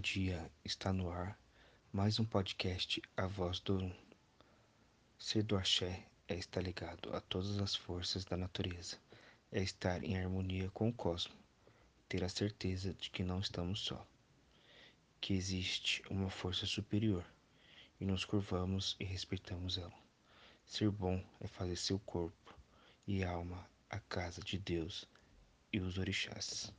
dia, está no ar mais um podcast A Voz do Ser do Axé é estar ligado a todas as forças da natureza, é estar em harmonia com o cosmos, ter a certeza de que não estamos só, que existe uma força superior e nos curvamos e respeitamos ela. Ser bom é fazer seu corpo e alma a casa de Deus e os orixás.